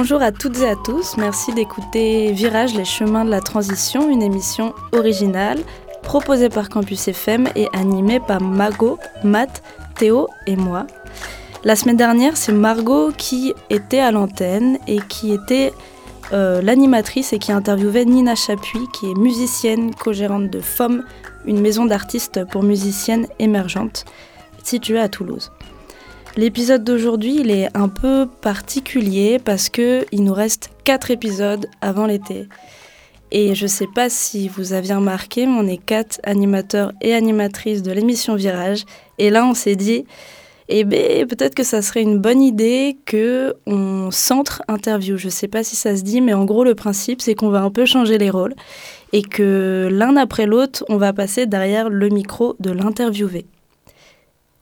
Bonjour à toutes et à tous, merci d'écouter Virage, les chemins de la transition, une émission originale proposée par Campus FM et animée par Margot, Matt, Théo et moi. La semaine dernière, c'est Margot qui était à l'antenne et qui était euh, l'animatrice et qui interviewait Nina Chapuis, qui est musicienne, co-gérante de FOM, une maison d'artistes pour musiciennes émergentes située à Toulouse. L'épisode d'aujourd'hui, il est un peu particulier parce que il nous reste quatre épisodes avant l'été. Et je sais pas si vous aviez remarqué, mais on est quatre animateurs et animatrices de l'émission Virage. Et là, on s'est dit, eh ben, peut-être que ça serait une bonne idée que on centre interview. Je sais pas si ça se dit, mais en gros, le principe, c'est qu'on va un peu changer les rôles et que l'un après l'autre, on va passer derrière le micro de l'interviewé.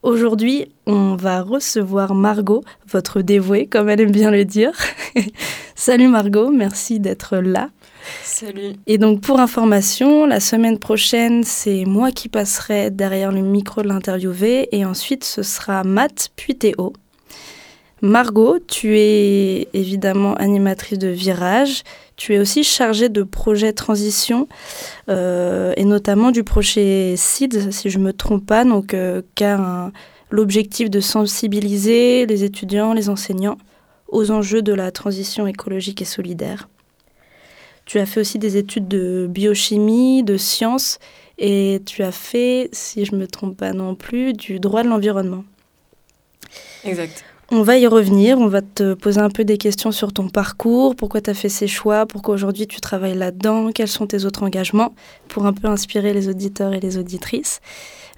Aujourd'hui, on va recevoir Margot, votre dévouée, comme elle aime bien le dire. Salut Margot, merci d'être là. Salut. Et donc pour information, la semaine prochaine, c'est moi qui passerai derrière le micro de l'interviewé et ensuite ce sera Matt puis Théo. Margot, tu es évidemment animatrice de Virage. Tu es aussi chargée de projets transition euh, et notamment du projet CID, si je ne me trompe pas, donc, euh, qui a l'objectif de sensibiliser les étudiants, les enseignants aux enjeux de la transition écologique et solidaire. Tu as fait aussi des études de biochimie, de sciences et tu as fait, si je ne me trompe pas non plus, du droit de l'environnement. Exact. On va y revenir, on va te poser un peu des questions sur ton parcours, pourquoi tu as fait ces choix, pourquoi aujourd'hui tu travailles là-dedans, quels sont tes autres engagements, pour un peu inspirer les auditeurs et les auditrices.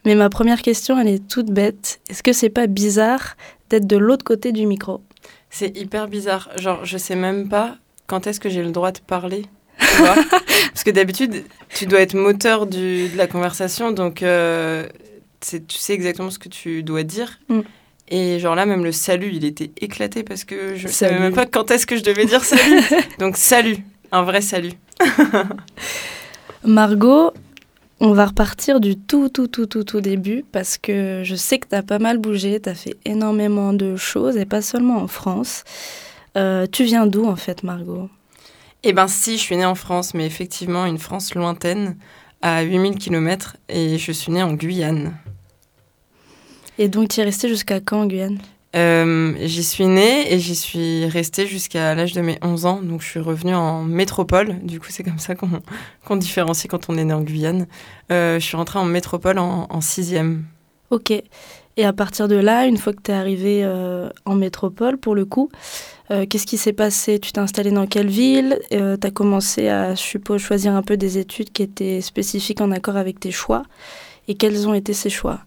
Mais ma première question, elle est toute bête. Est-ce que c'est pas bizarre d'être de l'autre côté du micro? C'est hyper bizarre. Genre, je sais même pas quand est-ce que j'ai le droit de parler. tu vois? Parce que d'habitude, tu dois être moteur du- de la conversation, donc euh, tu sais exactement ce que tu dois dire. Mm. Et genre là, même le salut, il était éclaté parce que je Salut. savais même pas quand est-ce que je devais dire salut. donc salut, un vrai salut. Margot, on va repartir du tout, tout, tout, tout, tout début parce que je sais que tu as pas mal bougé, tu as fait énormément de choses et pas seulement en France. Euh, tu viens d'où en fait, Margot? Eh ben si, je suis née en France, mais effectivement une France lointaine, à 8000 km, et je suis née en Guyane. Et donc tu es restée jusqu'à quand en Guyane? Euh, j'y suis née et j'y suis restée jusqu'à l'âge de mes 11 ans. Donc je suis revenue en métropole. Du coup, c'est comme ça qu'on différencie quand on est né en Guyane. Euh, je suis rentrée en métropole en, en sixième. Ok. Et à partir de là, une fois que tu es arrivée euh, en métropole, pour le coup, euh, qu'est-ce qui s'est passé? Tu t'es installée dans quelle ville? Tu as commencé à, je suppose, choisir un peu des études qui étaient spécifiques en accord avec tes choix. Et quels ont été ces choix?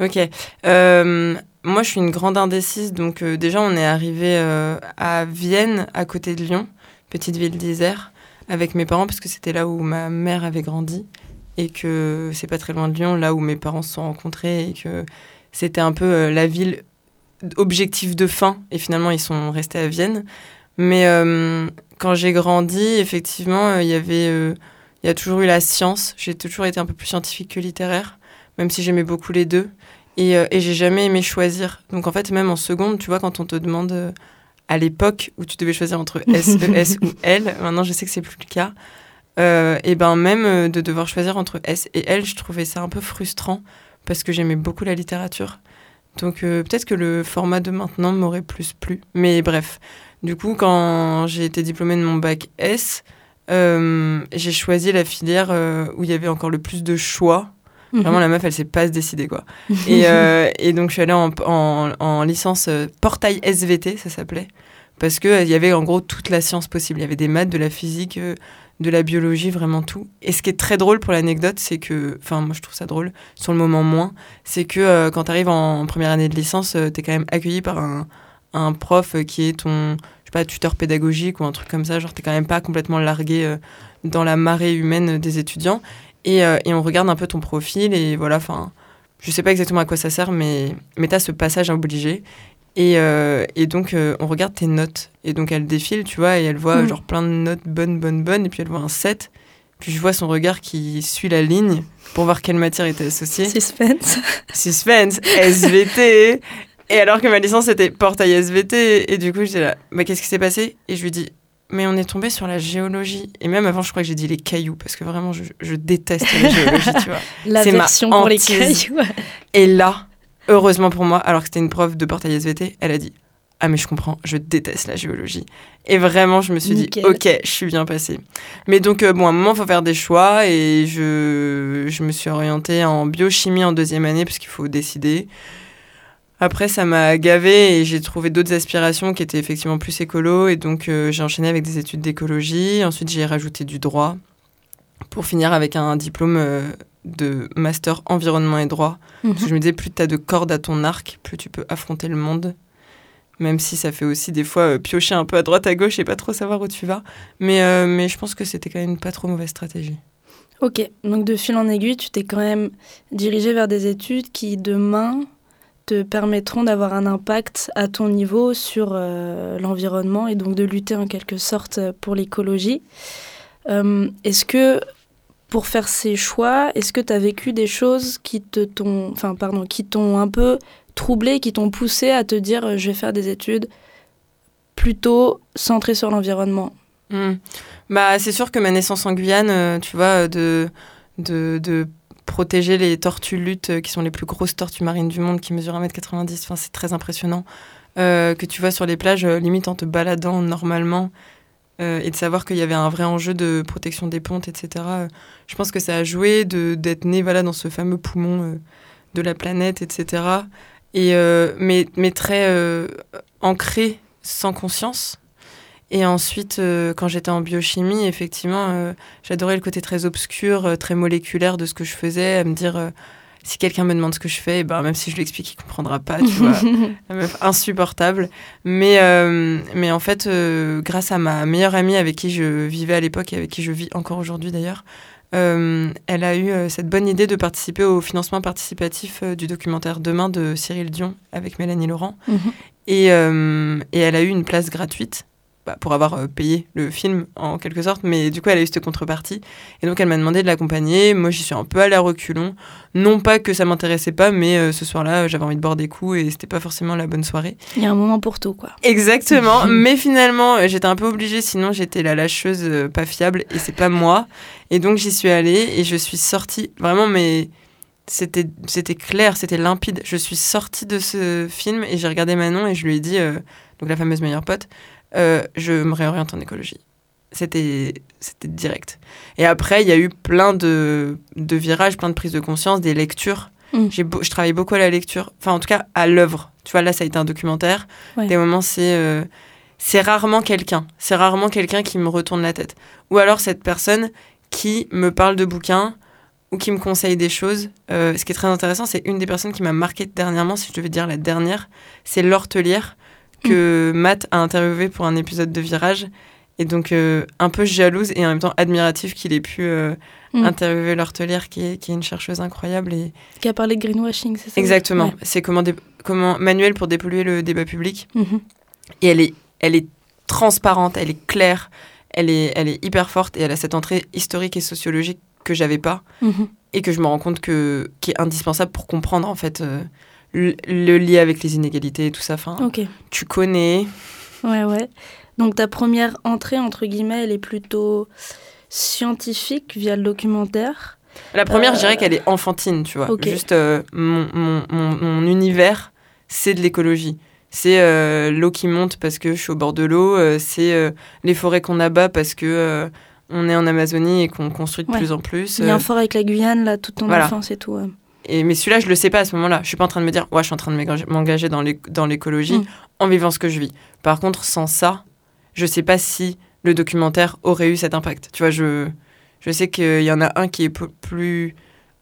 Ok. Euh, moi, je suis une grande indécise. Donc euh, déjà, on est arrivé euh, à Vienne, à côté de Lyon, petite ville d'Isère, avec mes parents, parce que c'était là où ma mère avait grandi. Et que c'est pas très loin de Lyon, là où mes parents se sont rencontrés. Et que c'était un peu euh, la ville objectif de fin. Et finalement, ils sont restés à Vienne. Mais euh, quand j'ai grandi, effectivement, euh, il y avait... il y a toujours eu la science. J'ai toujours été un peu plus scientifique que littéraire, même si j'aimais beaucoup les deux. Et, euh, et j'ai jamais aimé choisir. Donc en fait, même en seconde, tu vois, quand on te demande euh, à l'époque où tu devais choisir entre S, E, S ou L, maintenant je sais que c'est plus le cas, euh, et ben même euh, de devoir choisir entre S et L, je trouvais ça un peu frustrant parce que j'aimais beaucoup la littérature. Donc peut-être que le format de maintenant m'aurait plus plu. Mais bref, du coup, quand j'ai été diplômée de mon bac S, j'ai choisi la filière où il y avait encore le plus de choix. Vraiment, la meuf, elle sait pas se décider, quoi. Et, euh, et donc, je suis allée en, en, en licence euh, portail SVT, ça s'appelait. Parce qu'il il y avait en gros toute la science possible. Il y avait des maths, de la physique, euh, de la biologie, vraiment tout. Et ce qui est très drôle pour l'anecdote, c'est que, enfin moi je trouve ça drôle, sur le moment moins, c'est que euh, quand tu arrives en, première année de licence, euh, tu es quand même accueilli par un, un, prof qui est ton, je sais pas, tuteur pédagogique ou un truc comme ça, genre tu quand même pas complètement largué euh, dans la marée humaine des étudiants. Et, et, on regarde un peu ton profil et voilà, enfin, je sais pas exactement à quoi ça sert, mais, mais tu as ce passage obligé. Et, euh, et, donc, euh, on regarde tes notes. Et donc, elle défile, tu vois, et elle voit mm. genre plein de notes bonnes, bonnes, bonnes. Et puis, elle voit un 7. Puis, je vois son regard qui suit la ligne pour voir quelle matière était associée. Suspense. Suspense. SVT. et alors que ma licence était portail SVT. Et du coup, j'étais là, mais qu'est-ce qui s'est passé? Et je lui dis, mais on est tombé sur la géologie. Et même avant, je crois que j'ai dit les cailloux, parce que vraiment, je, je déteste la géologie, tu vois. La version pour les cailloux. Et là, heureusement pour moi, alors que c'était une prof de portail SVT, elle a dit Ah, mais je comprends, je déteste la géologie. Et vraiment, je me suis dit Ok, je suis bien passée. Mais donc, euh, bon, à un moment, il faut faire des choix. Et je, je me suis orientée en biochimie en deuxième année, parce qu'il faut décider. Après, ça m'a gavé et j'ai trouvé d'autres aspirations qui étaient effectivement plus écolo. Et donc, euh, j'ai enchaîné avec des études d'écologie. Ensuite, j'ai rajouté du droit pour finir avec un diplôme euh, de master environnement et droit. Parce que mhm. je me disais, plus tu as de cordes à ton arc, plus tu peux affronter le monde. Même si ça fait aussi des fois euh, piocher un peu à droite, à gauche et pas trop savoir où tu vas. Mais, mais je pense que c'était quand même pas trop mauvaise stratégie. Ok, donc de fil en aiguille, tu t'es quand même dirigé vers des études qui demain te permettront d'avoir un impact à ton niveau sur euh, l'environnement et donc de lutter en quelque sorte pour l'écologie. Est-ce que pour faire ces choix, est-ce que tu as vécu des choses qui te t'ont, enfin pardon, qui t'ont un peu troublé, qui t'ont poussé à te dire euh, je vais faire des études plutôt centrées sur l'environnement? Hmm. Bah c'est sûr que ma naissance en Guyane, euh, tu vois, de, de, de protéger les tortues luttes, euh, qui sont les plus grosses tortues marines du monde, qui mesurent 1m90, enfin, c'est très impressionnant. que tu vois sur les plages, limite en te baladant normalement, euh, et de savoir qu'il y avait un vrai enjeu de protection des pontes, etc. Euh, je pense que ça a joué d'être né voilà, dans ce fameux poumon euh, de la planète, etc. Et, mais, mais très ancré, sans conscience. Et ensuite, quand j'étais en biochimie, effectivement, j'adorais le côté très obscur, très moléculaire de ce que je faisais, à me dire si quelqu'un me demande ce que je fais, ben, même si je lui explique, il comprendra pas, tu vois. insupportable. Mais, euh, mais en fait, euh, grâce à ma meilleure amie avec qui je vivais à l'époque et avec qui je vis encore aujourd'hui d'ailleurs, euh, elle a eu cette bonne idée de participer au financement participatif du documentaire Demain de Cyril Dion avec Mélanie Laurent. Mhm. et, et, elle a eu une place gratuite bah, pour avoir euh, payé le film en quelque sorte, mais du coup elle a eu cette contrepartie. Et donc elle m'a demandé de l'accompagner. Moi j'y suis un peu allée à reculons. Non pas que ça m'intéressait pas, mais euh, ce soir-là j'avais envie de boire des coups et c'était pas forcément la bonne soirée. Il y a un moment pour tout quoi. Exactement, mais finalement euh, j'étais un peu obligée, sinon j'étais la lâcheuse pas fiable et c'est pas moi. Et donc j'y suis allée et je suis sortie vraiment, mais c'était c'était clair, c'était limpide. Je suis sortie de ce film et j'ai regardé Manon et je lui ai dit, donc la fameuse meilleure pote, euh, je me réoriente en écologie. C'était direct. Et après, il y a eu plein de, de, virages, plein de prises de conscience, des lectures. Mm. Je travaille beaucoup à la lecture, enfin en tout cas à l'œuvre. Tu vois, là, ça a été un documentaire. Des moments, c'est euh, c'est rarement quelqu'un. C'est rarement quelqu'un qui me retourne la tête. Ou alors cette personne qui me parle de bouquins ou qui me conseille des choses. Euh, ce qui est très intéressant, c'est une des personnes qui m'a marqué dernièrement, si je devais dire la dernière, c'est l'hortelière que Matt a interviewé pour un épisode de Virage. Et donc, euh, un peu jalouse et en même temps admirative qu'il ait pu euh, mm. interviewer l'hortelière, qui est, qui est une chercheuse incroyable. Et... Qui a parlé de greenwashing, c'est ça Exactement. C'est comment, comment manuel pour dépolluer le débat public. Mm-hmm. Et elle est, elle est transparente, elle est claire, elle est, elle est hyper forte et elle a cette entrée historique et sociologique que j'avais pas mm-hmm. et que je me rends compte que, qui est indispensable pour comprendre en fait. Euh, le, lien avec les inégalités et tout ça. Enfin, Tu connais. Ouais, ouais. Donc ta première entrée, entre guillemets, elle est plutôt scientifique via le documentaire. La première, je dirais euh, qu'elle est enfantine, tu vois. Juste euh, mon, mon, mon, univers, c'est de l'écologie. C'est euh, l'eau qui monte parce que je suis au bord de l'eau. c'est les forêts qu'on abat parce que on est en Amazonie et qu'on construit de plus en plus. Il y a un fort avec la Guyane, là, toute ton enfance et tout. Et, mais celui-là, je le sais pas à ce moment-là. Je suis pas en train de me dire, ouais, je suis en train de m'engager dans l'écologie mm. en vivant ce que je vis. Par contre, sans ça, je sais pas si le documentaire aurait eu cet impact. Tu vois, je, je sais qu'il y en a un qui est plus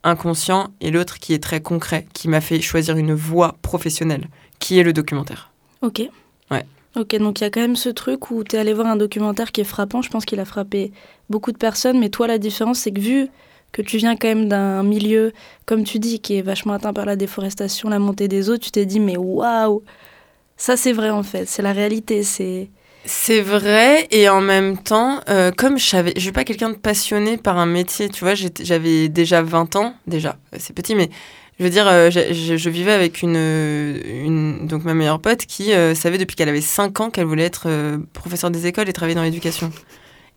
inconscient et l'autre qui est très concret, qui m'a fait choisir une voie professionnelle, qui est le documentaire. Ok. Ouais. Ok, donc il y a quand même ce truc où tu es allé voir un documentaire qui est frappant. Je pense qu'il a frappé beaucoup de personnes, mais toi, la différence, c'est que vu que tu viens quand même d'un milieu, comme tu dis, qui est vachement atteint par la déforestation, la montée des eaux, tu t'es dit, mais waouh, ça c'est vrai en fait, c'est la réalité, c'est. C'est vrai, et en même temps, euh, comme je je suis pas quelqu'un de passionné par un métier, tu vois, j'avais déjà 20 ans, déjà, c'est petit, mais je veux dire, euh, je, vivais avec une, donc ma meilleure pote qui euh, savait depuis qu'elle avait 5 ans qu'elle voulait être professeure des écoles et travailler dans l'éducation.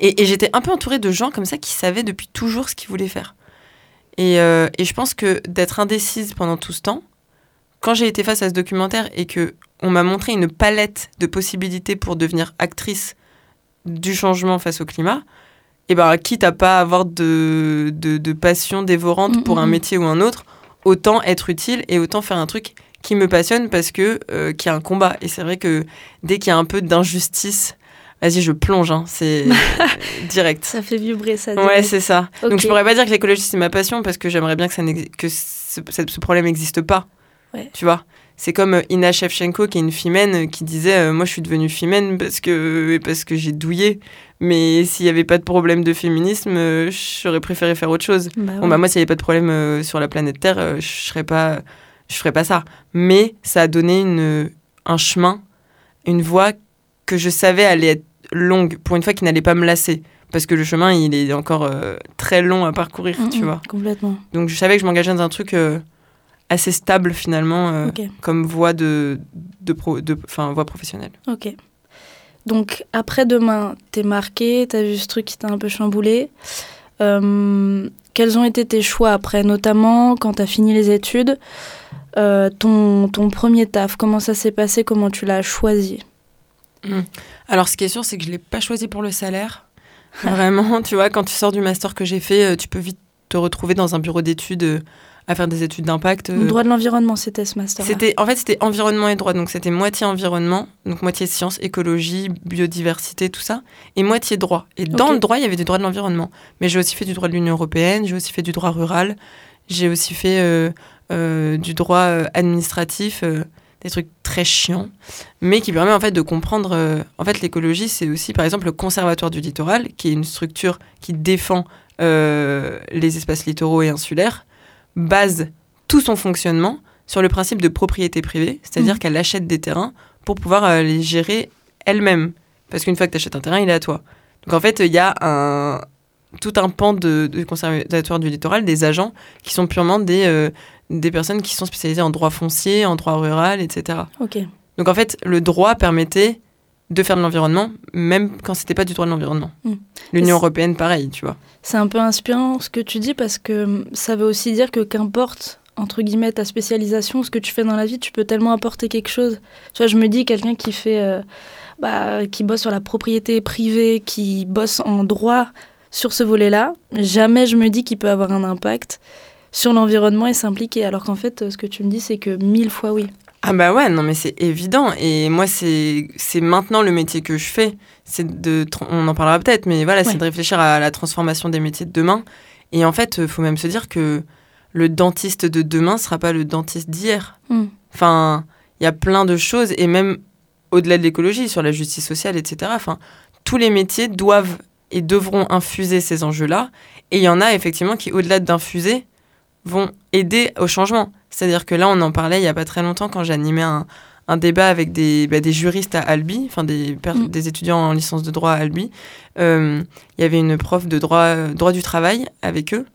Et, j'étais un peu entourée de gens comme ça qui savaient depuis toujours ce qu'ils voulaient faire. Et, et je pense que d'être indécise pendant tout ce temps, quand j'ai été face à ce documentaire et que on m'a montré une palette de possibilités pour devenir actrice du changement face au climat, et ben quitte à pas avoir de, de, passion dévorante pour un métier ou un autre, autant être utile et autant faire un truc qui me passionne parce que euh, qu'il y a un combat. Et c'est vrai que dès qu'il y a un peu d'injustice, vas-y, je plonge, hein, c'est direct. Ça fait vibrer ça. Ouais, c'est ça. Donc je pourrais pas dire que l'écologie c'est ma passion parce que j'aimerais bien que, ça que ce, ce problème n'existe pas. Tu vois? C'est comme euh, Ina Shevchenko, qui est une femelle, euh, qui disait euh, Moi, je suis devenue femelle parce que, parce que j'ai douillé. Mais s'il n'y avait pas de problème de féminisme, j'aurais préféré faire autre chose. Bah bon, bah, moi, s'il n'y avait pas de problème sur la planète Terre, je ne ferais, pas, je ferais pas ça. Mais ça a donné une, un chemin, une voie que je savais allait être longue, pour une fois qui n'allait pas me lasser parce que le chemin il est encore très long à parcourir, tu vois. Complètement. Donc je savais que je m'engageais dans un truc assez stable finalement euh, comme voie de, de, pro, de voie professionnelle. Ok. Donc après demain, t'es marqué, t'as vu ce truc qui t'a un peu chamboulé. Euh, quels ont été tes choix après, notamment quand t'as fini les études euh, ton, ton premier taf, comment ça s'est passé, comment tu l'as choisi? Hmm. Alors ce qui est sûr, c'est que je l'ai pas choisi pour le salaire. Vraiment, tu vois, quand tu sors du master que j'ai fait, tu peux vite te retrouver dans un bureau d'études à faire des études d'impact. Euh. Droit de l'environnement, c'était ce master. C'était, en fait, c'était environnement et droit, donc c'était moitié environnement, donc moitié sciences, écologie, biodiversité, tout ça, et moitié droit. Et dans le droit, il y avait du droit de l'environnement. Mais j'ai aussi fait du droit de l'Union européenne, j'ai aussi fait du droit rural, j'ai aussi fait euh, euh, du droit administratif, des trucs très chiants, mais qui permet en fait de comprendre. en fait, l'écologie, c'est aussi, par exemple, le Conservatoire du littoral, qui est une structure qui défend les espaces littoraux et insulaires base tout son fonctionnement sur le principe de propriété privée, c'est-à-dire mmh. qu'elle achète des terrains pour pouvoir euh, les gérer elle-même. Parce qu'une fois que tu achètes un terrain, il est à toi. Donc en fait, il y a un, tout un pan de, conservatoire du littoral, des agents qui sont purement des, euh, des personnes qui sont spécialisées en droit foncier, en droit rural, etc. Donc en fait, le droit permettait de faire de l'environnement, même quand c'était pas du droit de l'environnement. Hmm. L'Union européenne, pareil, tu vois. C'est un peu inspirant ce que tu dis parce que hum, ça veut aussi dire que qu'importe entre guillemets ta spécialisation, ce que tu fais dans la vie, tu peux tellement apporter quelque chose. Tu vois, je me dis quelqu'un qui fait, euh, bah, qui bosse sur la propriété privée, qui bosse en droit sur ce volet-là, jamais je me dis qu'il peut avoir un impact sur l'environnement et s'impliquer. Alors qu'en fait, ce que tu me dis, c'est que mille fois oui. Ah bah ouais, non mais c'est évident. Et moi, c'est maintenant le métier que je fais. C'est de, on en parlera peut-être, mais voilà, c'est de réfléchir à la transformation des métiers de demain. Et en fait, il faut même se dire que le dentiste de demain sera pas le dentiste d'hier. Hmm. Enfin, il y a plein de choses, et même au-delà de l'écologie, sur la justice sociale, etc. Enfin, tous les métiers doivent et devront infuser ces enjeux-là. Et il y en a effectivement qui, au-delà d'infuser, vont aider au changement. C'est-à-dire que là, on en parlait il n'y a pas très longtemps quand j'animais un, un débat avec des, bah, des juristes à Albi, enfin des, mm. des étudiants en licence de droit à Albi. Euh, il y avait une prof de droit, droit du travail avec eux.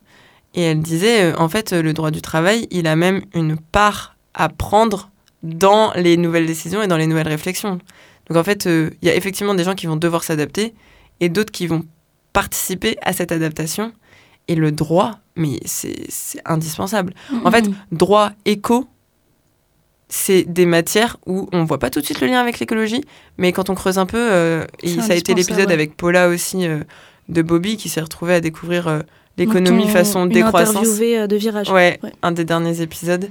Et elle disait, euh, en fait, le droit du travail, il a même une part à prendre dans les nouvelles décisions et dans les nouvelles réflexions. Donc en fait, euh, il y a effectivement des gens qui vont devoir s'adapter et d'autres qui vont participer à cette adaptation. Et le droit, mais c'est indispensable. En fait, droit éco, c'est des matières où on voit pas tout de suite le lien avec l'écologie, mais quand on creuse un peu, euh, et ça a été l'épisode avec Paula aussi euh, de Bobby qui s'est retrouvée à découvrir euh, l'économie façon décroissance. de virage. Ouais, un des derniers épisodes.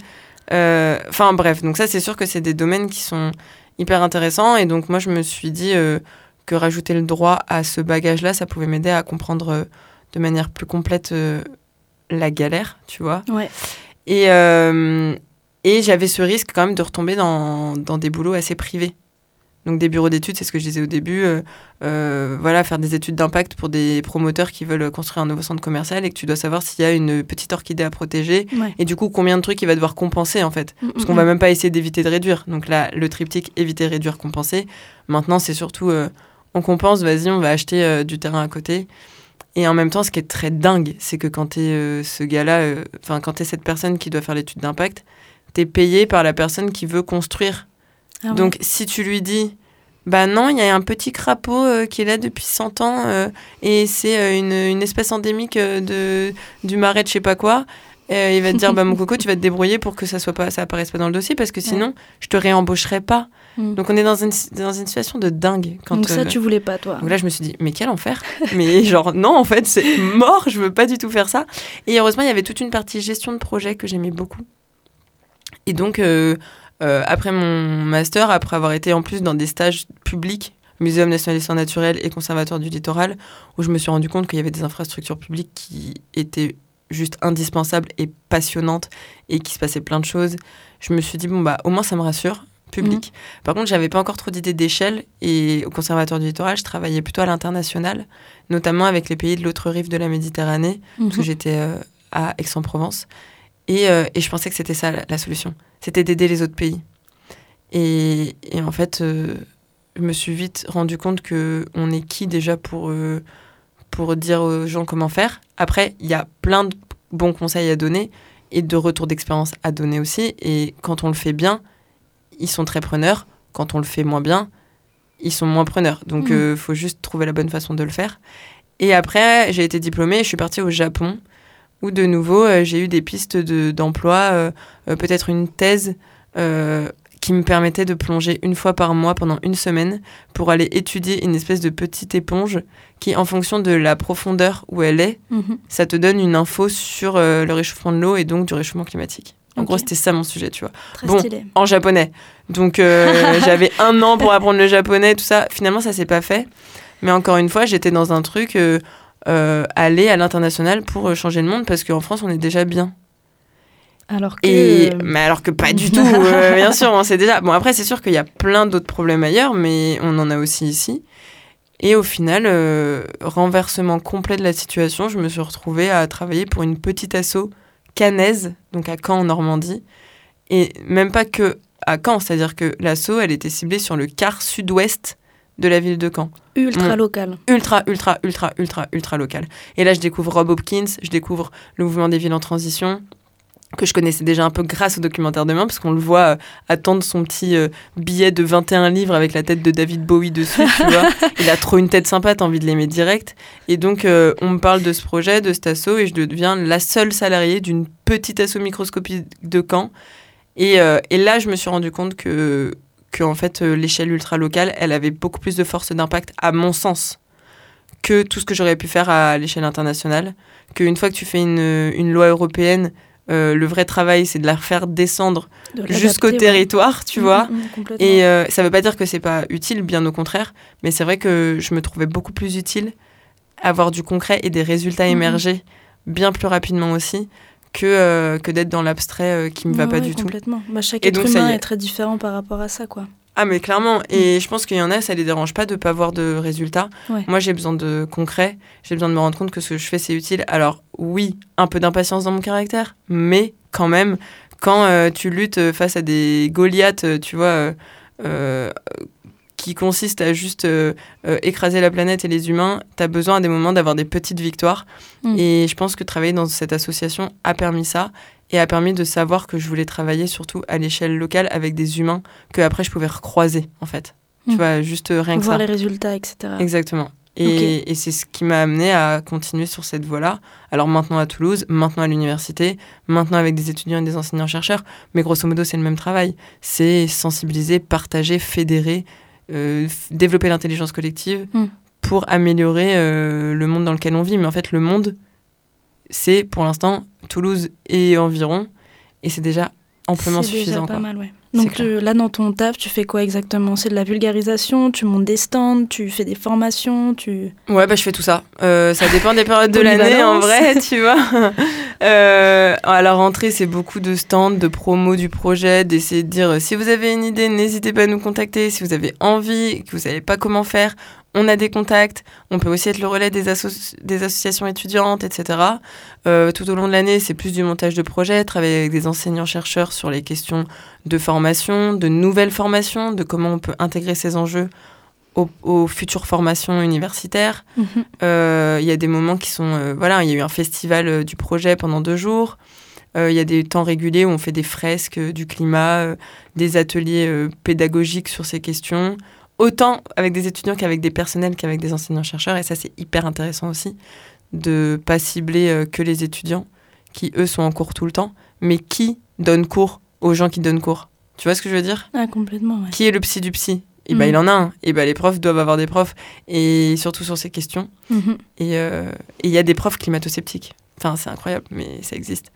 Enfin bref, donc ça c'est sûr que c'est des domaines qui sont hyper intéressants et donc moi je me suis dit que rajouter le droit à ce bagage-là, ça pouvait m'aider à comprendre de manière plus complète la galère, tu vois. Ouais. Et, euh, et j'avais ce risque quand même de retomber dans, dans des boulots assez privés. Donc des bureaux d'études, c'est ce que je disais au début. euh, euh, voilà, faire des études d'impact pour des promoteurs qui veulent construire un nouveau centre commercial et que tu dois savoir s'il y a une petite orchidée à protéger Ouais. et du coup combien de trucs il va devoir compenser en fait. Mm, Parce mm, qu'on va mm. même pas essayer d'éviter de réduire. Donc là, le triptyque éviter, réduire, compenser. Maintenant, c'est surtout euh, on compense, vas-y, on va acheter euh, du terrain à côté. Et en même temps, ce qui est très dingue, c'est que quand tu es ce gars-là, euh, enfin, quand tu es cette personne qui doit faire l'étude d'impact, tu es payé par la personne qui veut construire. Ah ouais. Donc, si tu lui dis, bah non, il y a un petit crapaud euh, qui est là depuis 100 ans euh, et c'est euh, une, une espèce endémique euh, de, du marais de je sais pas quoi, euh, il va te dire, bah mon coco, tu vas te débrouiller pour que ça soit pas, ça apparaisse pas dans le dossier parce que sinon, je te réembaucherai pas. Mm. Donc, on est dans une, dans une situation de dingue. Quand, Donc ça, euh, tu voulais pas, toi. donc là, je me suis dit, mais quel enfer Mais genre, non, en fait, c'est mort, je veux pas du tout faire ça. Et heureusement, il y avait toute une partie gestion de projet que j'aimais beaucoup. Et donc, euh, euh, après mon master, après avoir été en plus dans des stages publics, Muséum national d'histoire naturelle et Conservatoire du littoral, où je me suis rendu compte qu'il y avait des infrastructures publiques qui étaient juste indispensables et passionnantes et qu'il se passait plein de choses, je me suis dit, bon, bah, au moins, ça me rassure, public. Par contre, j'avais pas encore trop d'idées d'échelle et au Conservatoire du littoral, je travaillais plutôt à l'international, notamment avec les pays de l'autre rive de la Méditerranée, parce que Mhm. j'étais euh, à Aix-en-Provence. Et, euh, et je pensais que c'était ça la, solution. C'était d'aider les autres pays. Et, et en fait, euh, je me suis vite rendu compte que on est qui déjà pour, pour dire aux gens comment faire. Après, il y a plein de bons conseils à donner et de retours d'expérience à donner aussi. Et quand on le fait bien, ils sont très preneurs. Quand on le fait moins bien, ils sont moins preneurs. Donc, il Mhm. faut juste trouver la bonne façon de le faire. Et après, j'ai été diplômée et je suis partie au Japon, où de nouveau, euh, j'ai eu des pistes de- d'emploi, euh, euh, peut-être une thèse euh, qui me permettait de plonger une fois par mois pendant une semaine pour aller étudier une espèce de petite éponge qui, en fonction de la profondeur où elle est, Mhm. ça te donne une info sur euh, le réchauffement de l'eau et donc du réchauffement climatique. En gros, c'était ça mon sujet, tu vois Très Bon. stylé. en japonais. Donc euh, j'avais un an pour apprendre le japonais, tout ça. Finalement, ça s'est pas fait. Mais encore une fois, j'étais dans un truc euh, euh, aller à l'international pour changer le monde parce qu'en France, on est déjà bien. Alors que... Et mais alors que pas du tout. bien sûr, on sait déjà. Bon après, c'est sûr qu'il y a plein d'autres problèmes ailleurs, mais on en a aussi ici. Et au final, renversement complet de la situation, je me suis retrouvée à travailler pour une petite asso cannaise, donc à Caen en Normandie, et même pas que à Caen, c'est-à-dire que l'asso, elle était ciblée sur le quart sud-ouest de la ville de Caen ultra local. ultra, ultra, ultra, ultra, ultra local. Et là, je découvre Rob Hopkins, je découvre le mouvement des villes en transition, que je connaissais déjà un peu grâce au documentaire Demain, parce qu'on le voit euh, attendre son petit euh, billet de 21 livres avec la tête de David Bowie dessus, tu vois. Il a trop une tête sympa, t'as envie de l'aimer direct. Et donc, euh, on me parle de ce projet, de cet asso, et je deviens la seule salariée d'une petite asso microscopique de Caen. Et, et là, je me suis rendu compte que, que en fait, l'échelle ultra locale, elle avait beaucoup plus de force d'impact, à mon sens, que tout ce que j'aurais pu faire à l'échelle internationale. Qu'une fois que tu fais une, une loi européenne, euh, le vrai travail, c'est de la faire descendre de jusqu'au ouais. territoire, tu Mm, vois. mm, mm. Et euh, ça veut pas dire que c'est pas utile, bien au contraire, mais c'est vrai que je me trouvais beaucoup plus utile avoir du concret et des résultats Mhm. émerger bien plus rapidement aussi que, euh, que d'être dans l'abstrait qui me va pas ouais, du tout. complètement. Bah, chaque Et être donc, humain est. très différent par rapport à ça, quoi. Ah mais clairement, et je pense qu'il y en a, ça les dérange pas de pas voir de résultats. Ouais. Moi j'ai besoin de concret, j'ai besoin de me rendre compte que ce que je fais c'est utile. Alors oui, un peu d'impatience dans mon caractère, mais quand même, quand euh, tu luttes face à des Goliaths, euh, tu vois, euh, euh, qui consistent à juste euh, euh, écraser la planète et les humains, tu as besoin à des moments d'avoir des petites victoires. Mm. Et je pense que travailler dans cette association a permis ça et a permis de savoir que je voulais travailler surtout à l'échelle locale avec des humains que après je pouvais recroiser en fait. Tu Mm. vois, juste euh, rien que Voir ça. les résultats, etc. Exactement. Et, et c'est ce qui m'a amené à continuer sur cette voie-là. Alors maintenant à Toulouse, maintenant à l'université, maintenant avec des étudiants et des enseignants-chercheurs. Mais grosso modo, c'est le même travail. C'est sensibiliser, partager, fédérer, euh, développer l'intelligence collective Mm. pour améliorer euh, le monde dans lequel on vit. Mais en fait, le monde, c'est pour l'instant Toulouse et environ. Et c'est déjà amplement déjà suffisant. pas quoi. mal, ouais. Donc tu- là, dans ton taf, tu fais quoi exactement? C'est de la vulgarisation, tu montes des stands, tu fais des formations, tu... Ouais, bah, je fais tout ça. Euh, ça dépend des périodes de l'année, en vrai, tu vois. Euh, à la rentrée, c'est beaucoup de stands, de promos du projet, d'essayer de dire euh, si vous avez une idée, n'hésitez pas à nous contacter. Si vous avez envie, que vous savez pas comment faire, on a des contacts. On peut aussi être le relais des, asso- des associations étudiantes, etc. Euh, tout au long de l'année, c'est plus du montage de projet, travailler avec des enseignants-chercheurs sur les questions de formation, de nouvelles formations, de comment on peut intégrer ces enjeux aux, aux futures formations universitaires. Euh, Il y a des moments qui sont... euh, voilà, il y a eu un festival du projet pendant deux jours. Il y a des temps réguliers où on fait des fresques du climat, des ateliers pédagogiques sur ces questions, autant avec des étudiants qu'avec des personnels, qu'avec des enseignants-chercheurs. Et ça, c'est hyper intéressant aussi, de pas cibler euh, que les étudiants, qui, eux, sont en cours tout le temps, mais qui donnent cours aux gens qui donnent cours. Tu vois ce que je veux dire? Ah, complètement, ouais. Qui est le psy du psy? Et ben Mhm. il en a un. Et ben les profs doivent avoir des profs. Et surtout sur ces questions. Mhm. Et euh, et il y a des profs climato-sceptiques. Enfin, c'est incroyable, mais ça existe.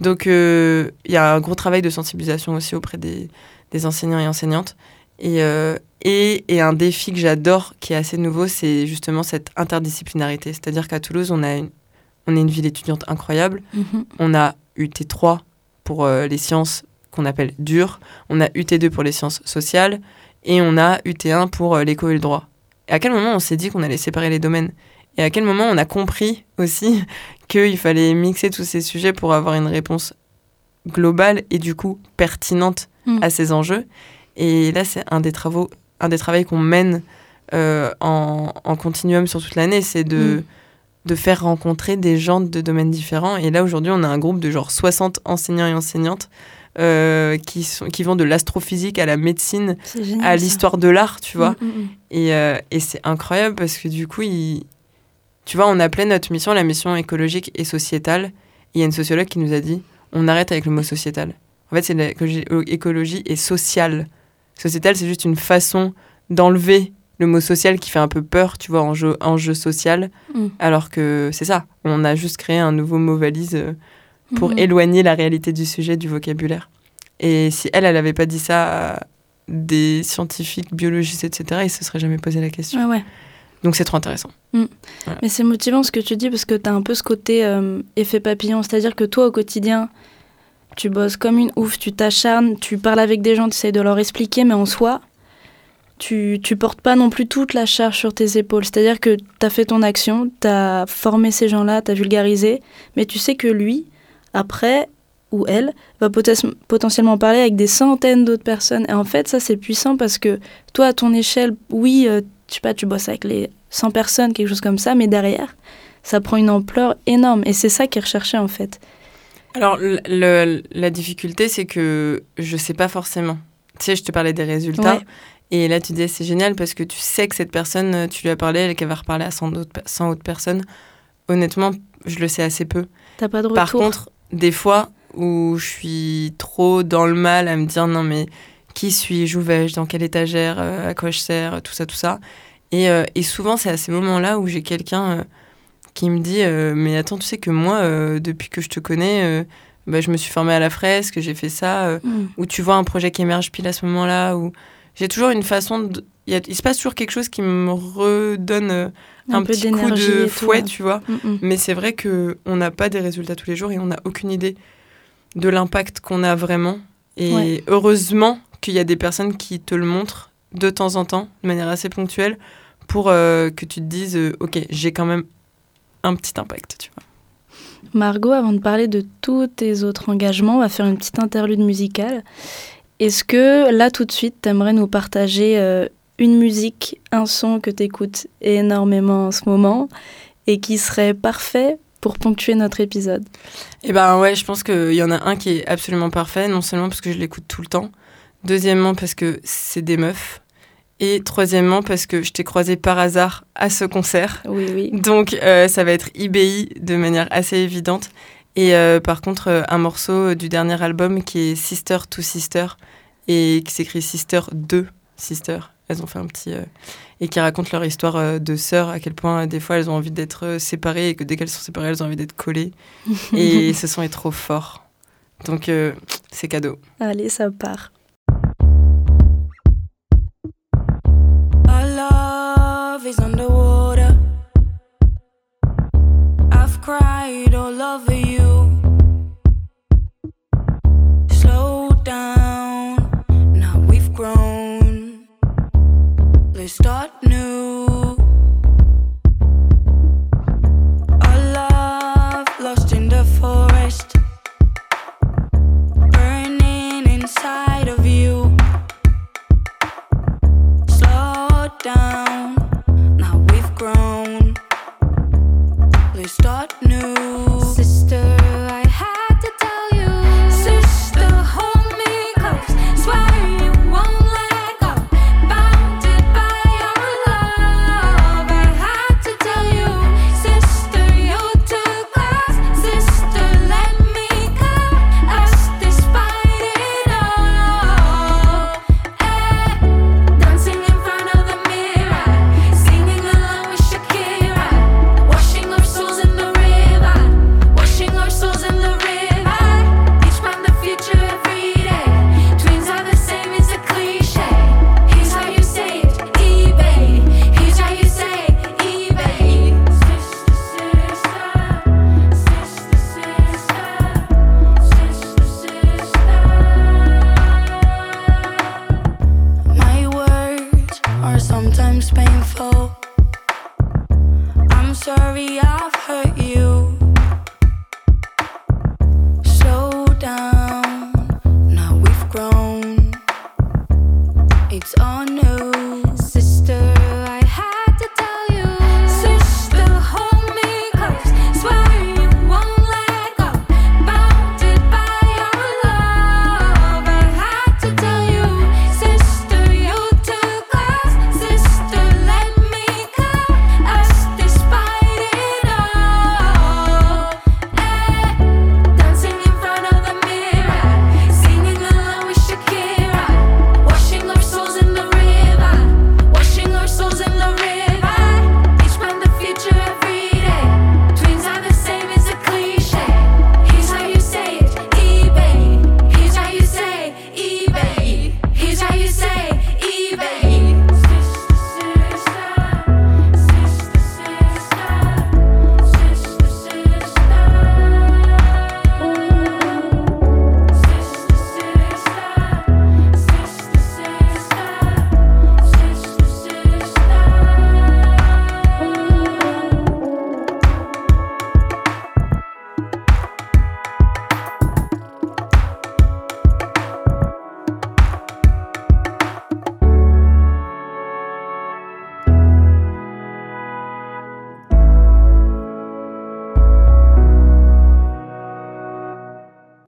Donc, euh, il y a un gros travail de sensibilisation aussi auprès des, des enseignants et enseignantes. Et, euh, et, et un défi que j'adore, qui est assez nouveau, c'est justement cette interdisciplinarité. C'est-à-dire qu'à Toulouse, on, a une, on est une ville étudiante incroyable. Mhm. On a UT3 pour euh, les sciences qu'on appelle dures. On a UT2 pour les sciences sociales. Et on a UT1 pour euh, l'éco et le droit. Et à quel moment on s'est dit qu'on allait séparer les domaines? Et à quel moment on a compris aussi qu'il fallait mixer tous ces sujets pour avoir une réponse globale et du coup pertinente Mm. à ces enjeux? Et là, c'est un des travaux, un des travaux qu'on mène euh, en, en continuum sur toute l'année, c'est de, Mm. de faire rencontrer des gens de domaines différents. Et là, aujourd'hui, on a un groupe de genre 60 enseignants et enseignantes euh, qui, sont, qui vont de l'astrophysique à la médecine, génial. à l'histoire de l'art, tu vois. Mm, mm. Et, euh, et c'est incroyable parce que du coup, il... tu vois, on appelait notre mission la mission écologique et sociétale. Il y a une sociologue qui nous a dit on arrête avec le mot sociétal. En fait, c'est l'écologie écologie et sociale. Sociétal, c'est juste une façon d'enlever le mot social qui fait un peu peur, tu vois, enjeu, enjeu social. Mm. Alors que c'est ça. On a juste créé un nouveau mot valise euh, pour Mhm. éloigner la réalité du sujet du vocabulaire. Et si elle, elle n'avait pas dit ça à des scientifiques, biologistes, etc., ils se seraient jamais posé la question. Ouais, ouais. Donc c'est trop intéressant. Mais c'est motivant ce que tu dis parce que tu as un peu ce côté euh, effet papillon. C'est-à-dire que toi, au quotidien, tu bosses comme une ouf, tu t'acharnes, tu parles avec des gens, tu essayes de leur expliquer, mais en soi, tu, tu portes pas non plus toute la charge sur tes épaules. C'est-à-dire que tu as fait ton action, tu as formé ces gens-là, tu as vulgarisé, mais tu sais que lui, après, ou elle, va potentiellement parler avec des centaines d'autres personnes. Et en fait, ça, c'est puissant parce que toi, à ton échelle, oui, euh, pas, tu bosses avec les 100 personnes, quelque chose comme ça, mais derrière, ça prend une ampleur énorme. Et c'est ça qui est recherché, en fait. Alors le- la difficulté, c'est que je sais pas forcément. Tu sais, je te parlais des résultats. Ouais. Et là, tu disais, c'est génial parce que tu sais que cette personne, tu lui as parlé, elle qu'elle va reparler à 100 autres, pe- 100 autres personnes. Honnêtement, je le sais assez peu. T'as pas de retour? Par contre, des fois où je suis trop dans le mal à me dire non mais qui suis-je, où vais-je, dans quelle étagère, euh, à quoi je sers, tout ça, tout ça. Et, euh, et souvent c'est à ces moments-là où j'ai quelqu'un euh, qui me dit euh, mais attends tu sais que moi euh, depuis que je te connais euh, bah, je me suis formée à la fresque, j'ai fait ça, Mm. ou tu vois un projet qui émerge pile à ce moment-là, ou j'ai toujours une façon de... Il, y a- il se passe toujours quelque chose qui me redonne un, peu petit coup de tout, fouet, tu vois. Mm, mm. Mais c'est vrai que on n'a pas des résultats tous les jours et on n'a aucune idée de l'impact qu'on a vraiment. Et Ouais. heureusement qu'il y a des personnes qui te le montrent de temps en temps, de manière assez ponctuelle, pour euh, que tu te dises, euh, ok, j'ai quand même un petit impact, tu vois. Margot, avant de parler de tous tes autres engagements, on va faire une petite interlude musicale. Est-ce que là, tout de suite, t'aimerais nous partager euh, une musique, un son que t'écoutes énormément en ce moment et qui serait parfait pour ponctuer notre épisode? Eh ben ouais, je pense qu'il y en a un qui est absolument parfait, non seulement parce que je l'écoute tout le temps, deuxièmement parce que c'est des meufs, et troisièmement parce que je t'ai croisé par hasard à ce concert. Oui, oui. Donc euh, ça va être IBI de manière assez évidente. Et euh, par contre, euh, un morceau du dernier album qui est Sister to Sister et qui s'écrit Sister 2 Sister. Elles ont fait un petit. et qui racontent leur histoire de sœurs, à quel point des fois elles ont envie d'être séparées et que dès qu'elles sont séparées, elles ont envie d'être collées. et ce son est trop fort. Donc, c'est cadeau. Allez, ça part.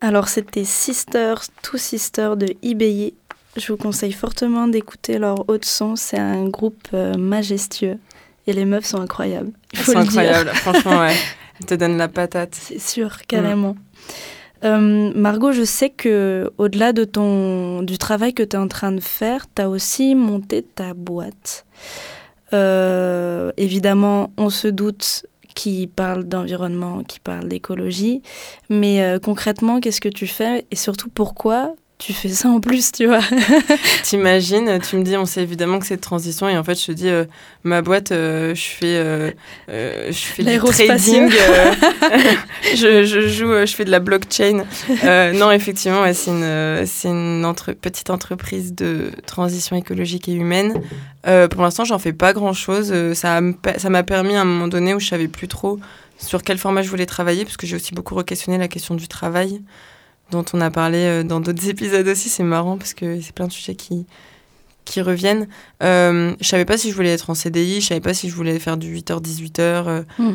Alors c'était Sisters, Two Sisters de eBay. Je vous conseille fortement d'écouter leur haute son. C'est un groupe euh, majestueux et les meufs sont incroyables. Il faut C'est le dire. incroyable, franchement, ouais. Elle te donne la patate. C'est sûr, carrément. Euh, Margot, je sais que au-delà de ton du travail que tu es en train de faire, tu as aussi monté ta boîte. Euh, évidemment, on se doute qui parle d'environnement, qui parle d'écologie, mais euh, concrètement, qu'est-ce que tu fais? Et surtout pourquoi tu fais ça en plus, tu vois T'imagines, tu me dis, on sait évidemment que c'est de transition, et en fait, je te dis, euh, ma boîte, euh, je fais, euh, je fais du trading, je, je joue, je fais de la blockchain. Non, effectivement, ouais, c'est une, c'est une entre- petite entreprise de transition écologique et humaine. Pour l'instant, j'en fais pas grand-chose. Ça ça m'a permis à un moment donné où je savais plus trop sur quel format je voulais travailler, parce que j'ai aussi beaucoup re-questionné la question du travail dont on a parlé euh, dans d'autres épisodes aussi. C'est marrant parce que c'est plein de sujets qui, qui reviennent. Euh, je savais pas si je voulais être en CDI, je savais pas si je voulais faire du 8h-18h. euh. Hmm.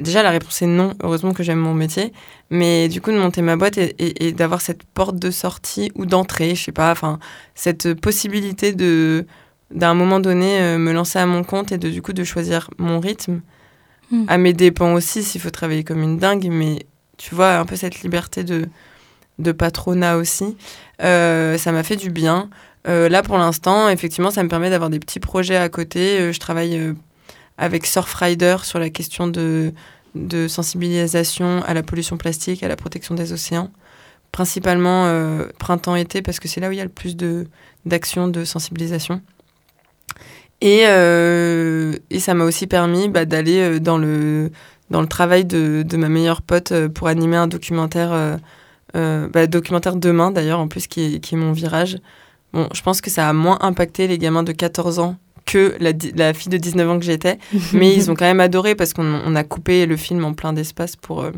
Déjà, la réponse est non. Heureusement que j'aime mon métier. Mais du coup, de monter ma boîte et, et- et d'avoir cette porte de sortie ou d'entrée, je sais pas, enfin, cette possibilité de d'un moment donné euh, me lancer à mon compte et de du coup de choisir mon rythme Hmm. à mes dépens aussi s'il faut travailler comme une dingue mais tu vois un peu cette liberté de de patronat aussi. Euh, ça m'a fait du bien. Euh, là pour l'instant effectivement ça me permet d'avoir des petits projets à côté. Euh, je travaille avec Surfrider sur la question de de sensibilisation à la pollution plastique à la protection des océans. Principalement printemps-été, parce que c'est là où il y a le plus d'actions de sensibilisation. Et, et ça m'a aussi permis bah, d'aller dans le, dans le travail de, de ma meilleure pote pour animer un documentaire, euh, bah, documentaire demain d'ailleurs, en plus, qui est, qui est mon virage. Bon, je pense que ça a moins impacté les gamins de 14 ans que la, la fille de 19 ans que j'étais, mais ils ont quand même adoré parce qu'on on a coupé le film en plein d'espace pour, euh,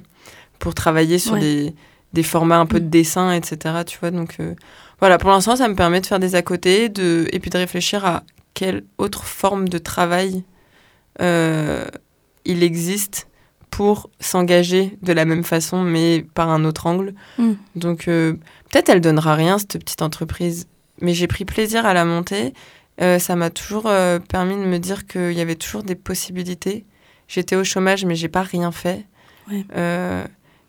pour travailler sur Ouais. des, des formats un peu de dessin, etc. Tu vois, donc euh, voilà, pour l'instant, ça me permet de faire des à côté de, et puis de réfléchir à quelle autre forme de travail euh, il existe pour s'engager de la même façon, mais par un autre angle. Mm. Donc, euh, peut-être elle donnera rien, cette petite entreprise, mais j'ai pris plaisir à la monter. Euh, ça m'a toujours euh, permis de me dire qu'il y avait toujours des possibilités. J'étais au chômage, mais j'ai pas rien fait. Ouais.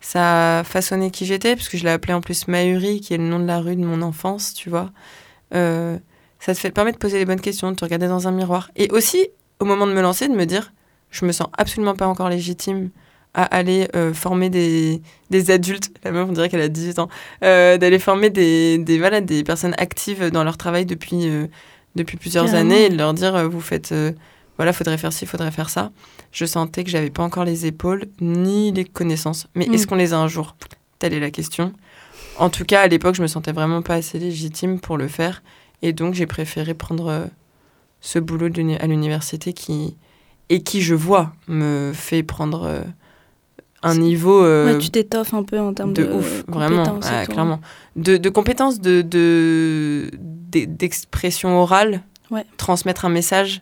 Ça a façonné qui j'étais, puisque je l'ai appelé en plus Mahuri, qui est le nom de la rue de mon enfance, tu vois. Ça te fait, permet de poser les bonnes questions, de te regarder dans un miroir. Et aussi, au moment de me lancer, de me dire, je me sens absolument pas encore légitime à aller euh, former des, des adultes, la meuf on dirait qu'elle a 18 ans, euh, d'aller former des, des, voilà, des personnes actives dans leur travail depuis, euh, depuis plusieurs Carrément. années et de leur dire, vous faites, voilà, faudrait faire ci, faudrait faire ça. Je sentais que j'avais pas encore les épaules ni les connaissances. Mais Mm. est-ce qu'on les a un jour? Telle est la question. En tout cas, à l'époque, je me sentais vraiment pas assez légitime pour le faire. Et donc, j'ai préféré prendre ce boulot à l'université qui, et qui, je vois, me fait prendre euh, un niveau euh, Ouais, tu t'étoffes un peu en termes de, de ouf, vraiment, clairement. De, de compétences de, de, d'e- d'expression orale, Ouais. transmettre un message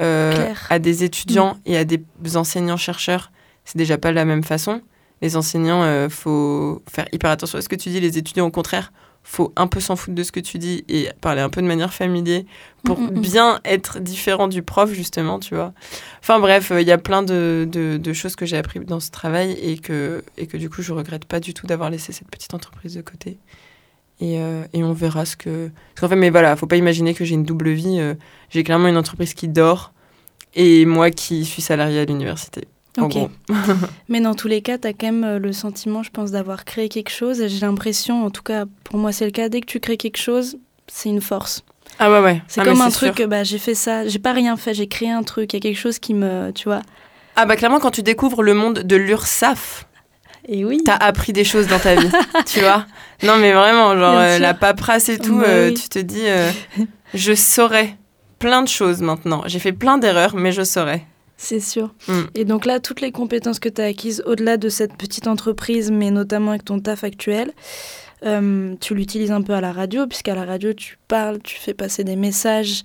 euh, à des étudiants et à des enseignants-chercheurs, c'est déjà pas de la même façon. Les enseignants, euh, faut faire hyper attention à ce que tu dis. Les étudiants, au contraire, faut un peu s'en foutre de ce que tu dis et parler un peu de manière familière pour Mm, mm, mm. bien être différent du prof, justement, tu vois. Enfin bref, euh, il y a plein de, de- de choses que j'ai appris dans ce travail et que, et que du coup, je regrette pas du tout d'avoir laissé cette petite entreprise de côté. Et, euh, et on verra ce que... Parce qu'en fait, mais voilà, faut pas imaginer que j'ai une double vie. euh, j'ai clairement une entreprise qui dort et moi qui suis salariée à l'université. Ok. Mais dans tous les cas, tu as quand même euh, le sentiment, je pense, d'avoir créé quelque chose. Et j'ai l'impression, en tout cas, pour moi, c'est le cas. Dès que tu crées quelque chose, c'est une force. Ah ouais, ouais. C'est Ah, comme un sûr. truc, bah, j'ai fait ça, j'ai pas rien fait, j'ai créé un truc. Il y a quelque chose qui me. Tu vois. Ah bah clairement, quand tu découvres le monde de l'URSAF, Et oui. t'as appris des choses dans ta vie, tu vois. Non mais vraiment, genre euh, la paperasse et tout, Bah euh, tu te dis, euh, je saurais plein de choses maintenant. J'ai fait plein d'erreurs, mais je saurais. C'est sûr. Mm. Et donc là, toutes les compétences que tu as acquises au-delà de cette petite entreprise, mais notamment avec ton taf actuel, euh, tu l'utilises un peu à la radio, puisqu'à la radio, tu parles, tu fais passer des messages.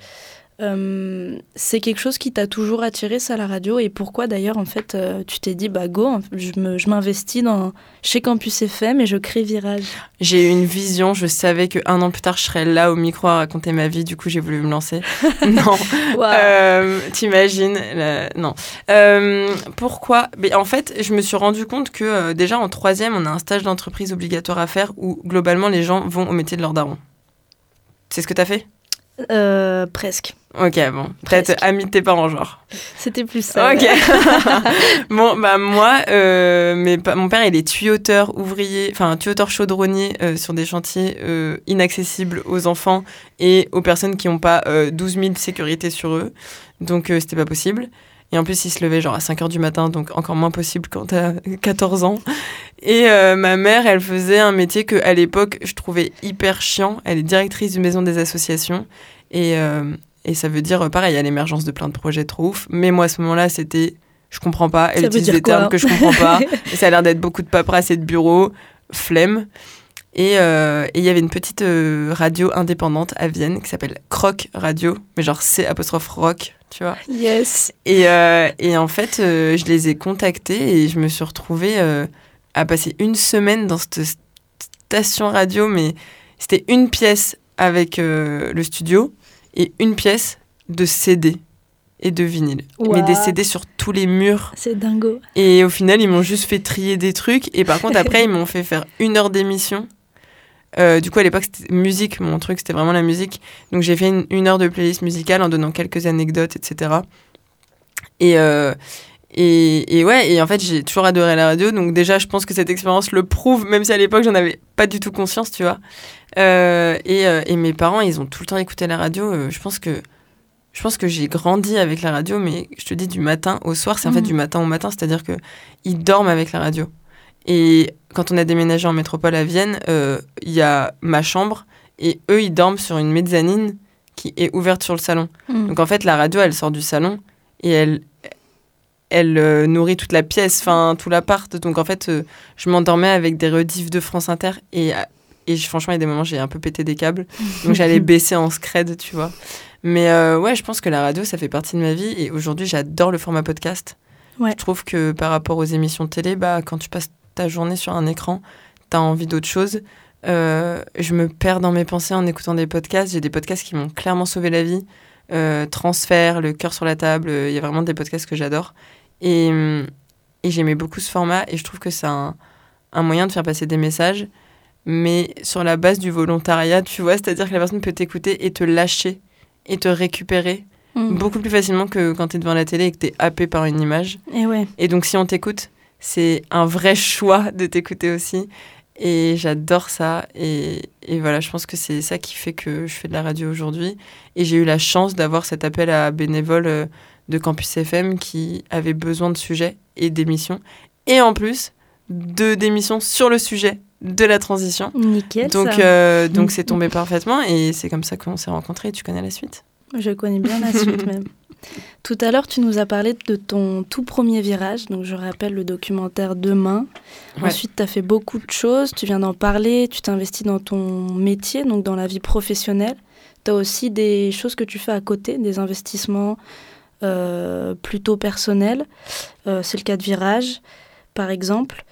Euh, c'est quelque chose qui t'a toujours attiré, ça, la radio? Et pourquoi d'ailleurs, en fait, euh, tu t'es dit, bah go, je m'investis dans chez Campus FM et je crée Virage? J'ai eu une vision, je savais que un an plus tard, je serais là au micro à raconter ma vie, du coup j'ai voulu me lancer. non, Euh, T'imagines la- Non. Pourquoi? Mais En fait, je me suis rendu compte que déjà en troisième, on a un stage d'entreprise obligatoire à faire où globalement les gens vont au métier de leur daron. C'est ce que t'as fait? Presque. Ok, bon. Peut-être ami de tes parents, genre. C'était plus ça. Ok. bon, bah moi, euh, mon père, il est tuyauteur ouvrier, enfin tuyauteur chaudronnier euh, sur des chantiers euh, inaccessibles aux enfants et aux personnes qui n'ont pas euh, 12 000 sécurités sur eux. Donc, c'était pas possible. Et en plus, il se levait genre à 5 heures du matin, donc encore moins possible quand t'as 14 ans. Et euh, ma mère, elle faisait un métier que à l'époque, je trouvais hyper chiant. Elle est directrice du maison des associations. Et, euh, et ça veut dire, euh, pareil, il y a l'émergence de plein de projets trop ouf. Mais moi, à ce moment-là, c'était, je comprends pas. Elle Ça utilise des termes que je comprends pas. et ça a l'air d'être beaucoup de paperasse et de bureaux, flemme. Et euh, et il y avait une petite euh, radio indépendante à Vienne qui s'appelle Croc Radio, mais genre C apostrophe rock, tu vois. Yes. Et, euh, et en fait, je les ai contactés et je me suis retrouvée à passer une semaine dans cette station radio, mais c'était une pièce avec le studio et une pièce de CD et de vinyle. Mais des. CD sur tous les murs. C'est dingo. Et au final, ils m'ont juste fait trier des trucs. Et par contre, après, ils m'ont fait faire une heure d'émission. Euh, du coup, à l'époque, c'était musique. Mon truc, c'était vraiment la musique. Donc, j'ai fait une, une heure de playlist musicale en donnant quelques anecdotes, etc. Et, euh, Et, et ouais, et en fait, j'ai toujours adoré la radio. Donc, déjà, je pense que cette expérience le prouve, même si à l'époque, j'en avais pas du tout conscience, tu vois. Euh, et, euh, et mes parents, ils ont tout le temps écouté la radio. Euh, je pense que. Je pense que j'ai grandi avec la radio, mais je te dis du matin au soir, c'est en fait Mhm. du matin au matin, c'est-à-dire que ils dorment avec la radio. Et quand on a déménagé en métropole à Vienne, euh, il y a ma chambre et eux, ils dorment sur une mezzanine qui est ouverte sur le salon. Mm. Donc en fait, la radio, elle sort du salon et elle, elle euh, nourrit toute la pièce, enfin tout l'appart. Donc en fait, euh, je m'endormais avec des rediffs de France Inter et, euh, et franchement, il y a des moments, j'ai un peu pété des câbles. Donc j'allais baisser en scred, tu vois. Mais euh, ouais, je pense que la radio, ça fait partie de ma vie et aujourd'hui, j'adore le format podcast. Ouais. Je trouve que par rapport aux émissions de télé, bah, quand tu passes ta journée sur un écran, t'as envie d'autre chose. Je me perds dans mes pensées en écoutant des podcasts. J'ai des podcasts qui m'ont clairement sauvé la vie. Euh, Transfert, Le cœur sur la table, euh, il y a vraiment des podcasts que j'adore. Et, et j'aimais beaucoup ce format et je trouve que c'est un, un moyen de faire passer des messages, mais sur la base du volontariat, tu vois, c'est-à-dire que la personne peut t'écouter et te lâcher et te récupérer Mm. beaucoup plus facilement que quand tu es devant la télé et que tu es happé par une image. Et ouais. Et donc, si on t'écoute, c'est un vrai choix de t'écouter aussi. Et j'adore ça. Et, et voilà, je pense que c'est ça qui fait que je fais de la radio aujourd'hui. Et j'ai eu la chance d'avoir cet appel à bénévoles euh, de Campus FM qui avaient besoin de sujets et d'émissions. Et en plus, de d'émissions sur le sujet de la transition. Nickel. Donc, euh, donc c'est tombé parfaitement. Et c'est comme ça qu'on s'est rencontrés. Tu connais la suite Je connais bien la suite même. Tout à l'heure, tu nous as parlé de ton tout premier virage. Donc, je rappelle le documentaire Demain. Ouais. Ensuite, tu as fait beaucoup de choses. Tu viens d'en parler. Tu t'investis dans ton métier, donc dans la vie professionnelle. Tu as aussi des choses que tu fais à côté, des investissements plutôt personnels. Euh, C'est le cas de Virage, par exemple.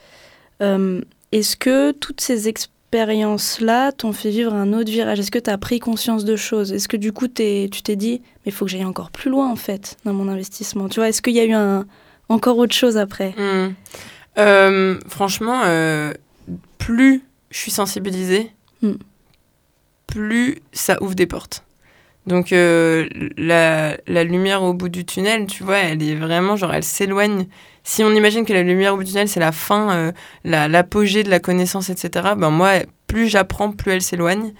Euh, Est-ce que toutes ces expériences-là t'ont fait vivre un autre virage? Est-ce que tu as pris conscience de choses? Est-ce que du coup, t'es- tu t'es dit, mais il faut que j'aille encore plus loin, en fait, dans mon investissement? Tu vois, est-ce qu'il y a eu un, encore autre chose après? Euh, franchement, euh, plus je suis sensibilisée, Hmm. plus ça ouvre des portes. Donc euh, la, la lumière au bout du tunnel, tu vois, elle est vraiment genre, elle s'éloigne. Si on imagine que la lumière au bout du tunnel, c'est la fin, euh, la- l'apogée de la connaissance, etc., ben moi, plus j'apprends, plus elle s'éloigne.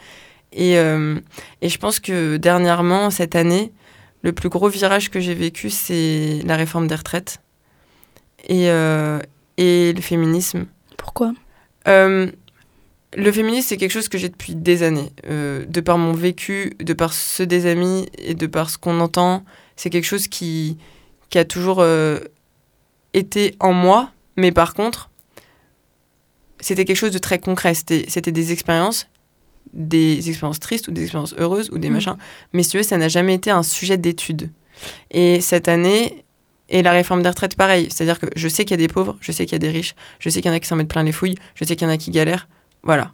Et, euh, et je pense que dernièrement, cette année, le plus gros virage que j'ai vécu, c'est la réforme des retraites et, et le féminisme. Pourquoi? Le féminisme, c'est quelque chose que j'ai depuis des années. Euh, de par mon vécu, de par ceux des amis et de par ce qu'on entend, c'est quelque chose qui, qui a toujours euh, été en moi. Mais par contre, c'était quelque chose de très concret. C'était des expériences, des expériences tristes ou des expériences heureuses ou des Mm. machins. Mais si tu veux, ça n'a jamais été un sujet d'étude. Et cette année, et la réforme des retraites, pareil. C'est-à-dire que je sais qu'il y a des pauvres, je sais qu'il y a des riches, je sais qu'il y en a qui s'en mettent plein les fouilles, je sais qu'il y en a qui galèrent. Voilà.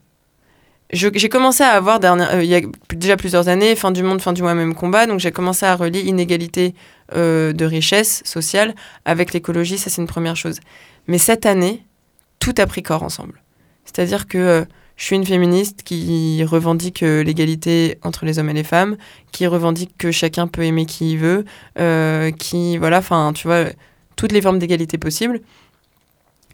J'ai commencé à avoir, dernière- euh, il y a déjà plusieurs années, fin du monde, fin du mois, même combat. Donc j'ai commencé à relier inégalité euh, de richesse sociale avec l'écologie. Ça, c'est une première chose. Mais cette année, tout a pris corps ensemble. C'est-à-dire que euh, je suis une féministe qui revendique l'égalité entre les hommes et les femmes, qui revendique que chacun peut aimer qui il veut, qui, voilà, enfin, tu vois, toutes les formes d'égalité possibles.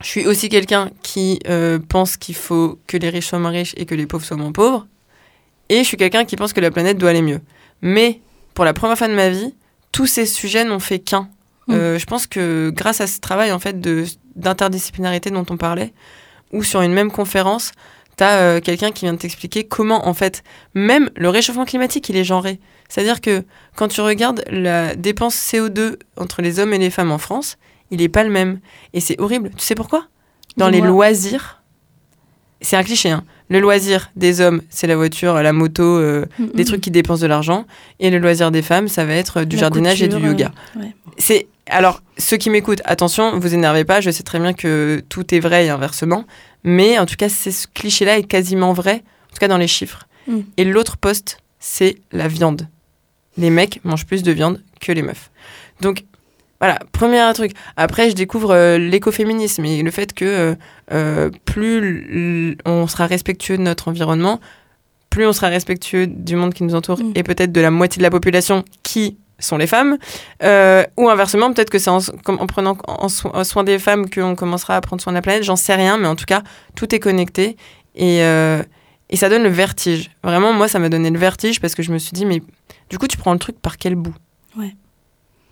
Je suis aussi quelqu'un qui euh, pense qu'il faut que les riches soient moins riches et que les pauvres soient moins pauvres. Et je suis quelqu'un qui pense que la planète doit aller mieux. Mais pour la première fois de ma vie, tous ces sujets n'ont fait qu'un. Mm. Euh, je pense que grâce à ce travail en fait d'interdisciplinarité dont on parlait, ou sur une même conférence, tu as quelqu'un qui vient de t'expliquer comment en fait même le réchauffement climatique il est genré. C'est-à-dire que quand tu regardes la dépense CO2 entre les hommes et les femmes en France, il n'est pas le même. Et c'est horrible. Tu sais pourquoi? Dans les loisirs, c'est un cliché, hein. Le loisir des hommes, c'est la voiture, la moto, euh, des trucs qui dépensent de l'argent. Et le loisir des femmes, ça va être du La jardinage et du yoga. euh, ouais. C'est alors ceux qui m'écoutent, attention, vous énervez pas. Je sais très bien que tout est vrai et inversement, mais en tout cas, ce cliché-là est quasiment vrai, en tout cas dans les chiffres. Mm. Et l'autre poste, c'est la viande. Les mecs mangent plus de viande que les meufs. Donc voilà, premier truc. Après, je découvre euh, l'écoféminisme et le fait que euh, euh, plus on sera respectueux de notre environnement, plus on sera respectueux du monde qui nous entoure Mm. et peut-être de la moitié de la population qui sont les femmes. Euh, ou inversement, peut-être que c'est en, prenant en so- en soin des femmes qu'on commencera à prendre soin de la planète. J'en sais rien, mais en tout cas, tout est connecté. Et, et ça donne le vertige. Vraiment, moi, ça m'a donné le vertige parce que je me suis dit, mais du coup, tu prends le truc par quel bout? Ouais.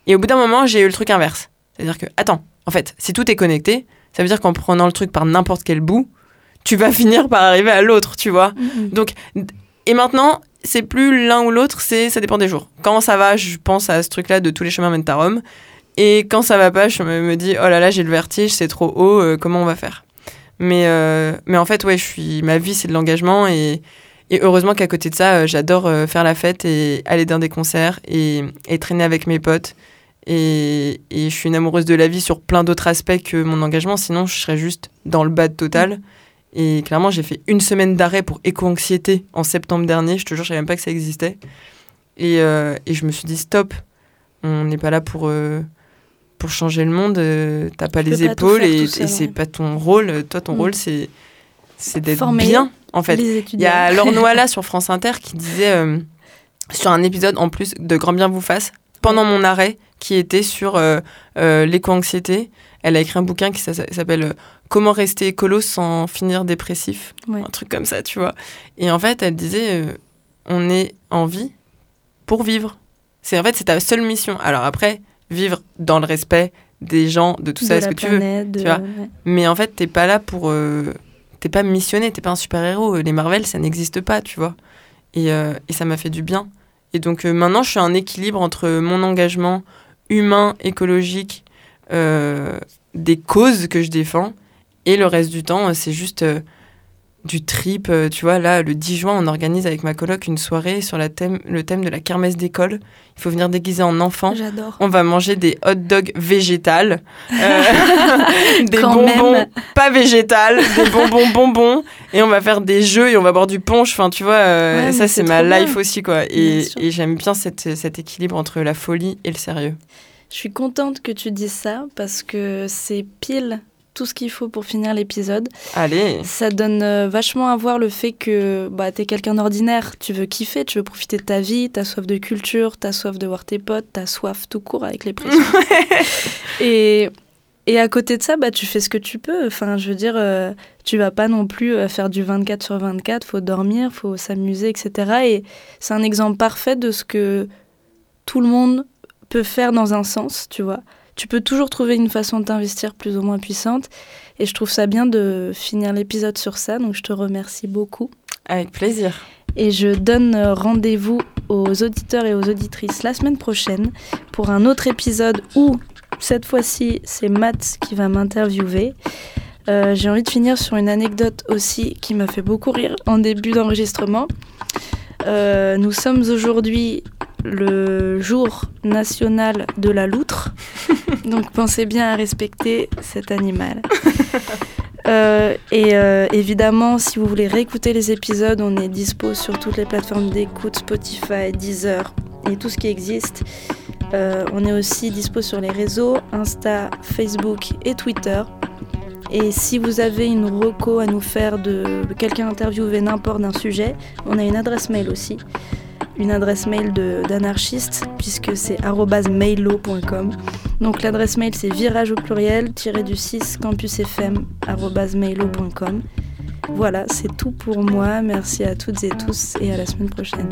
Et au bout d'un moment, j'ai eu le truc inverse. C'est-à-dire que, attends, en fait, si tout est connecté, ça veut dire qu'en prenant le truc par n'importe quel bout, tu vas finir par arriver à l'autre, tu vois. Mhm. Donc, et maintenant, c'est plus l'un ou l'autre, c'est ça dépend des jours. Quand ça va, je pense à ce truc-là de tous les chemins mènent à Rome. Et quand ça va pas, je me, me dis oh là là, j'ai le vertige, c'est trop haut, euh, comment on va faire? Mais, euh, mais en fait, ouais, je suis, ma vie, c'est de l'engagement. Et, et heureusement qu'à côté de ça, euh, j'adore faire la fête et aller dans des concerts et, et traîner avec mes potes. Et, et je suis une amoureuse de la vie sur plein d'autres aspects que mon engagement. Sinon, je serais juste dans le bad total. Et clairement, j'ai fait une semaine d'arrêt pour éco-anxiété en septembre dernier. Je te jure, je savais même pas que ça existait. Et, euh, et je me suis dit, stop, on n'est pas là pour, euh, pour changer le monde. euh, T'as pas les pas épaules et, et c'est pas ton rôle. Toi, ton Mm. rôle, c'est c'est d'être bien, en fait. Il y a Laure Noala sur France Inter qui disait sur un épisode en plus de Grand Bien vous fasse, pendant mon arrêt, qui était sur euh, euh, l'éco-anxiété. Elle a écrit un bouquin qui s'a- s'appelle euh, Comment rester écolo sans finir dépressif. Ouais. Un truc comme ça, tu vois. Et en fait, elle disait on est en vie pour vivre. C'est en fait, c'est ta seule mission. Alors après, vivre dans le respect des gens, de tout ça, est-ce que tu veux. de- tu vois. ouais. Mais en fait, t'es pas là pour. euh, t'es pas missionné, t'es pas un super-héros. Les Marvel, ça n'existe pas, tu vois. Et, euh, et ça m'a fait du bien. Et donc euh, maintenant, je suis un équilibre entre mon engagement humain, écologique, euh, des causes que je défends, et le reste du temps, euh, c'est juste euh, du trip. euh, tu vois, là, le 10 juin, on organise avec ma coloc une soirée sur la thème, le thème de la kermesse d'école. Il faut venir déguisé en enfant. J'adore. On va manger des hot dogs végétales, euh, des Quand bonbons même. pas végétales, des bonbons bonbons, et on va faire des jeux et on va boire du punch. Enfin, tu vois, euh, Ouais, ça c'est ma bien. life aussi, quoi. Et, j'aime bien cette, cet équilibre entre la folie et le sérieux. Je suis contente que tu dises ça parce que c'est pile tout ce qu'il faut pour finir l'épisode. Allez, Ça donne euh, vachement à voir le fait que bah, t'es quelqu'un d'ordinaire, tu veux kiffer, tu veux profiter de ta vie, t'as soif de culture, t'as soif de voir tes potes, t'as soif tout court avec les pressions. et, et à côté de ça, bah, tu fais ce que tu peux. Enfin, je veux dire, euh, tu vas pas non plus euh, faire du 24 sur 24, faut dormir, faut s'amuser, etc. Et c'est un exemple parfait de ce que tout le monde peut faire dans un sens, tu vois. Tu peux toujours trouver une façon de t'investir plus ou moins puissante. Et je trouve ça bien de finir l'épisode sur ça, donc je te remercie beaucoup. avec plaisir. Et je donne rendez-vous aux auditeurs et aux auditrices la semaine prochaine pour un autre épisode où, cette fois-ci, c'est Matt qui va m'interviewer. Euh, J'ai envie de finir sur une anecdote aussi qui m'a fait beaucoup rire en début d'enregistrement. Euh, nous sommes aujourd'hui le jour national de la loutre, donc pensez bien à respecter cet animal. Euh, et euh, évidemment, si vous voulez réécouter les épisodes, on est dispo sur toutes les plateformes d'écoute, Spotify, Deezer et tout ce qui existe. Euh, on est aussi dispo sur les réseaux Insta, Facebook et Twitter. Et si vous avez une reco à nous faire de quelqu'un interviewé n'importe d'un sujet, on a une adresse mail aussi. Une adresse mail d'anarchiste, puisque c'est mailo.com. Donc l'adresse mail c'est virage au pluriel, tiré du 6 campusfm, mailo.com. Voilà, c'est tout pour moi. Merci à toutes et tous et à la semaine prochaine.